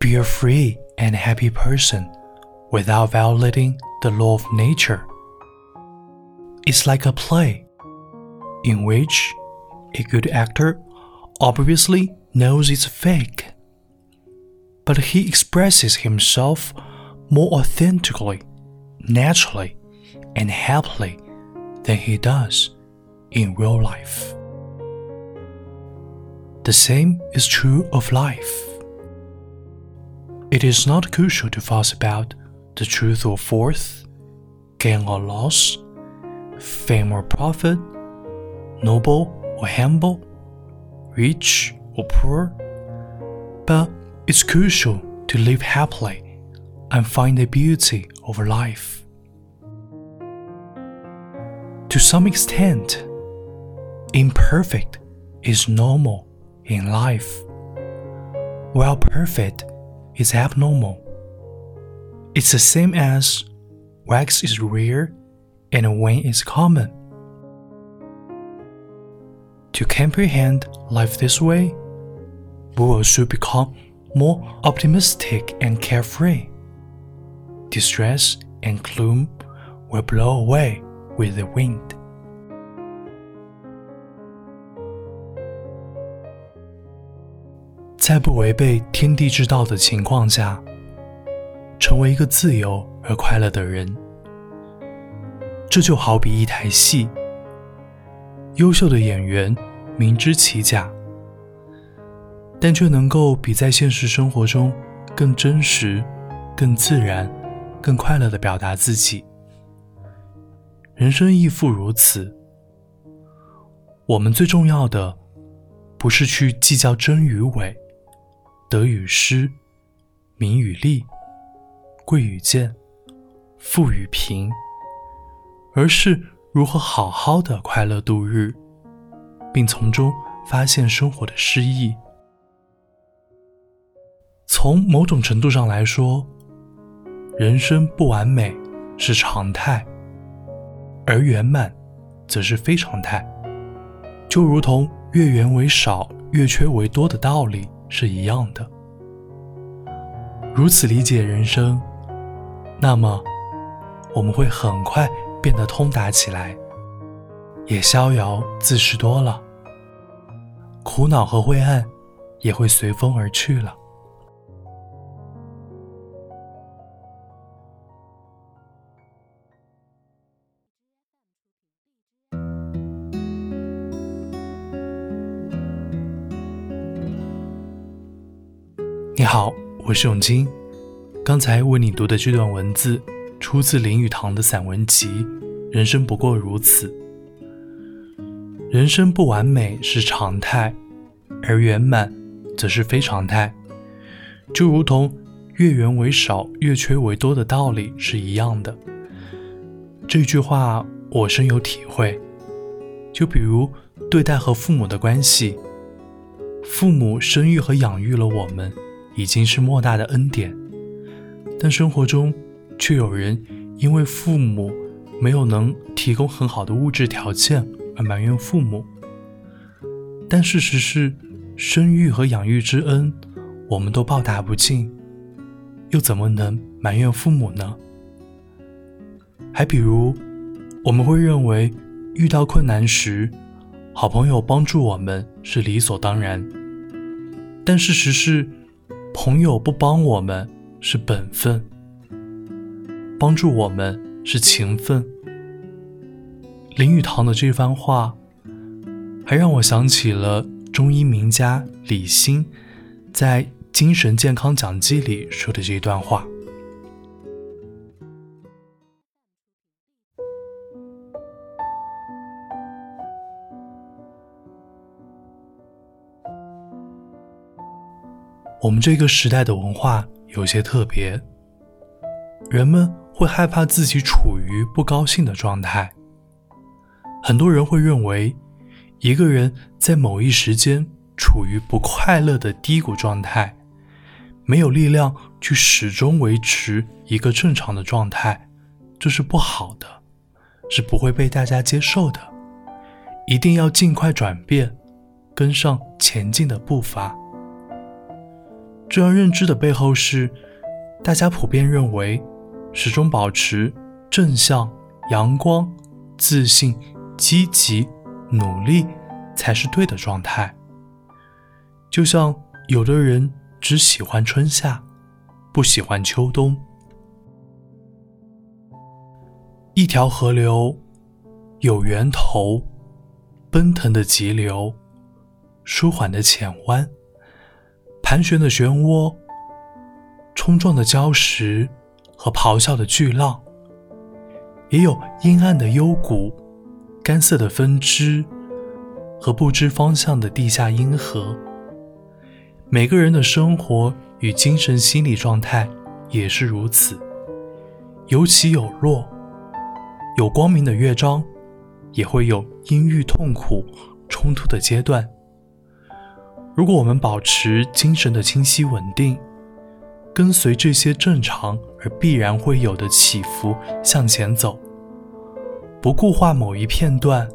be a free and happy person without violating the law of nature. It's like a play in which a good actor obviously knows it's fake, but he expresses himself more authentically, naturally, and happily than he does in real life. The same is true of life. It is not crucial to fuss about the truth or force, gain or loss, fame or profit, noble or humble, rich or poor, but it's crucial to live happily and find the beauty of life. To some extent, imperfect is normal in life, while perfect is abnormal. It's the same as wax is rare and wine is common. To comprehend life this way, we will soon become more optimistic and carefree. Distress and gloom will blow away with the wind. 在不违背天地之道的情况下，成为一个自由而快乐的人，这就好比一台戏。优秀的演员明知其假，但却能够比在现实生活中更真实、更自然、更快乐的表达自己。人生亦复如此。我们最重要的，不是去计较真与伪。得与失，名与利，贵与贱，富与贫，而是如何好好的快乐度日，并从中发现生活的诗意。从某种程度上来说，人生不完美是常态，而圆满则是非常态。就如同月圆为少，月缺为多的道理。是一样的。如此理解人生，那么我们会很快变得通达起来，也逍遥自适多了。苦恼和灰暗也会随风而去了。你好，我是永金。刚才为你读的这段文字出自林语堂的散文集《人生不过如此》。人生不完美是常态，而圆满则是非常态。就如同月圆为少，月缺为多的道理是一样的。这句话我深有体会。就比如对待和父母的关系，父母生育和养育了我们。已经是莫大的恩典，但生活中却有人因为父母没有能提供很好的物质条件而埋怨父母。但事实是，生育和养育之恩我们都报答不尽，又怎么能埋怨父母呢？还比如，我们会认为遇到困难时，好朋友帮助我们是理所当然，但事实是。朋友不帮我们是本分，帮助我们是情分。林语堂的这番话，还让我想起了中医名家李欣在《精神健康讲记》里说的这一段话。我们这个时代的文化有些特别，人们会害怕自己处于不高兴的状态。很多人会认为，一个人在某一时间处于不快乐的低谷状态，没有力量去始终维持一个正常的状态，这是不好的，是不会被大家接受的。一定要尽快转变，跟上前进的步伐。这样认知的背后是，大家普遍认为，始终保持正向、阳光、自信、积极、努力才是对的状态。就像有的人只喜欢春夏，不喜欢秋冬。一条河流，有源头，奔腾的急流，舒缓的浅湾，盘旋的漩涡，冲撞的礁石和咆哮的巨浪；也有阴暗的幽谷，干涩的分支和不知方向的地下阴河。每个人的生活与精神心理状态也是如此，有起有落。有光明的乐章，也会有阴郁、痛苦、冲突的阶段。如果我们保持精神的清晰稳定，跟随这些正常而必然会有的起伏向前走，不固化某一片段，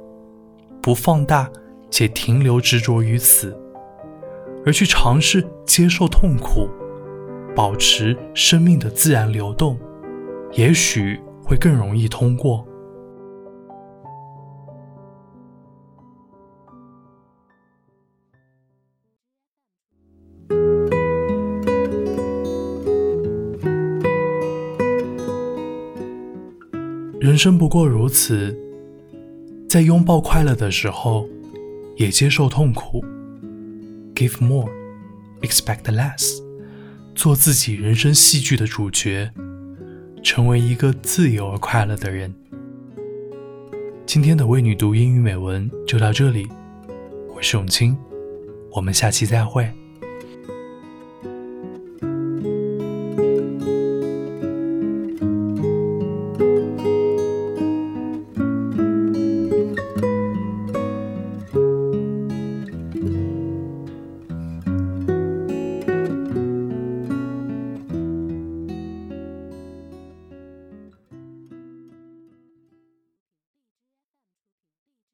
不放大且停留执着于此，而去尝试接受痛苦，保持生命的自然流动，也许。会更容易通过。人生不过如此，在拥抱快乐的时候，也接受痛苦。Give more, expect less，做自己人生戏剧的主角。成为一个自由而快乐的人。今天的为你读英语美文就到这里，我是永清，我们下期再会。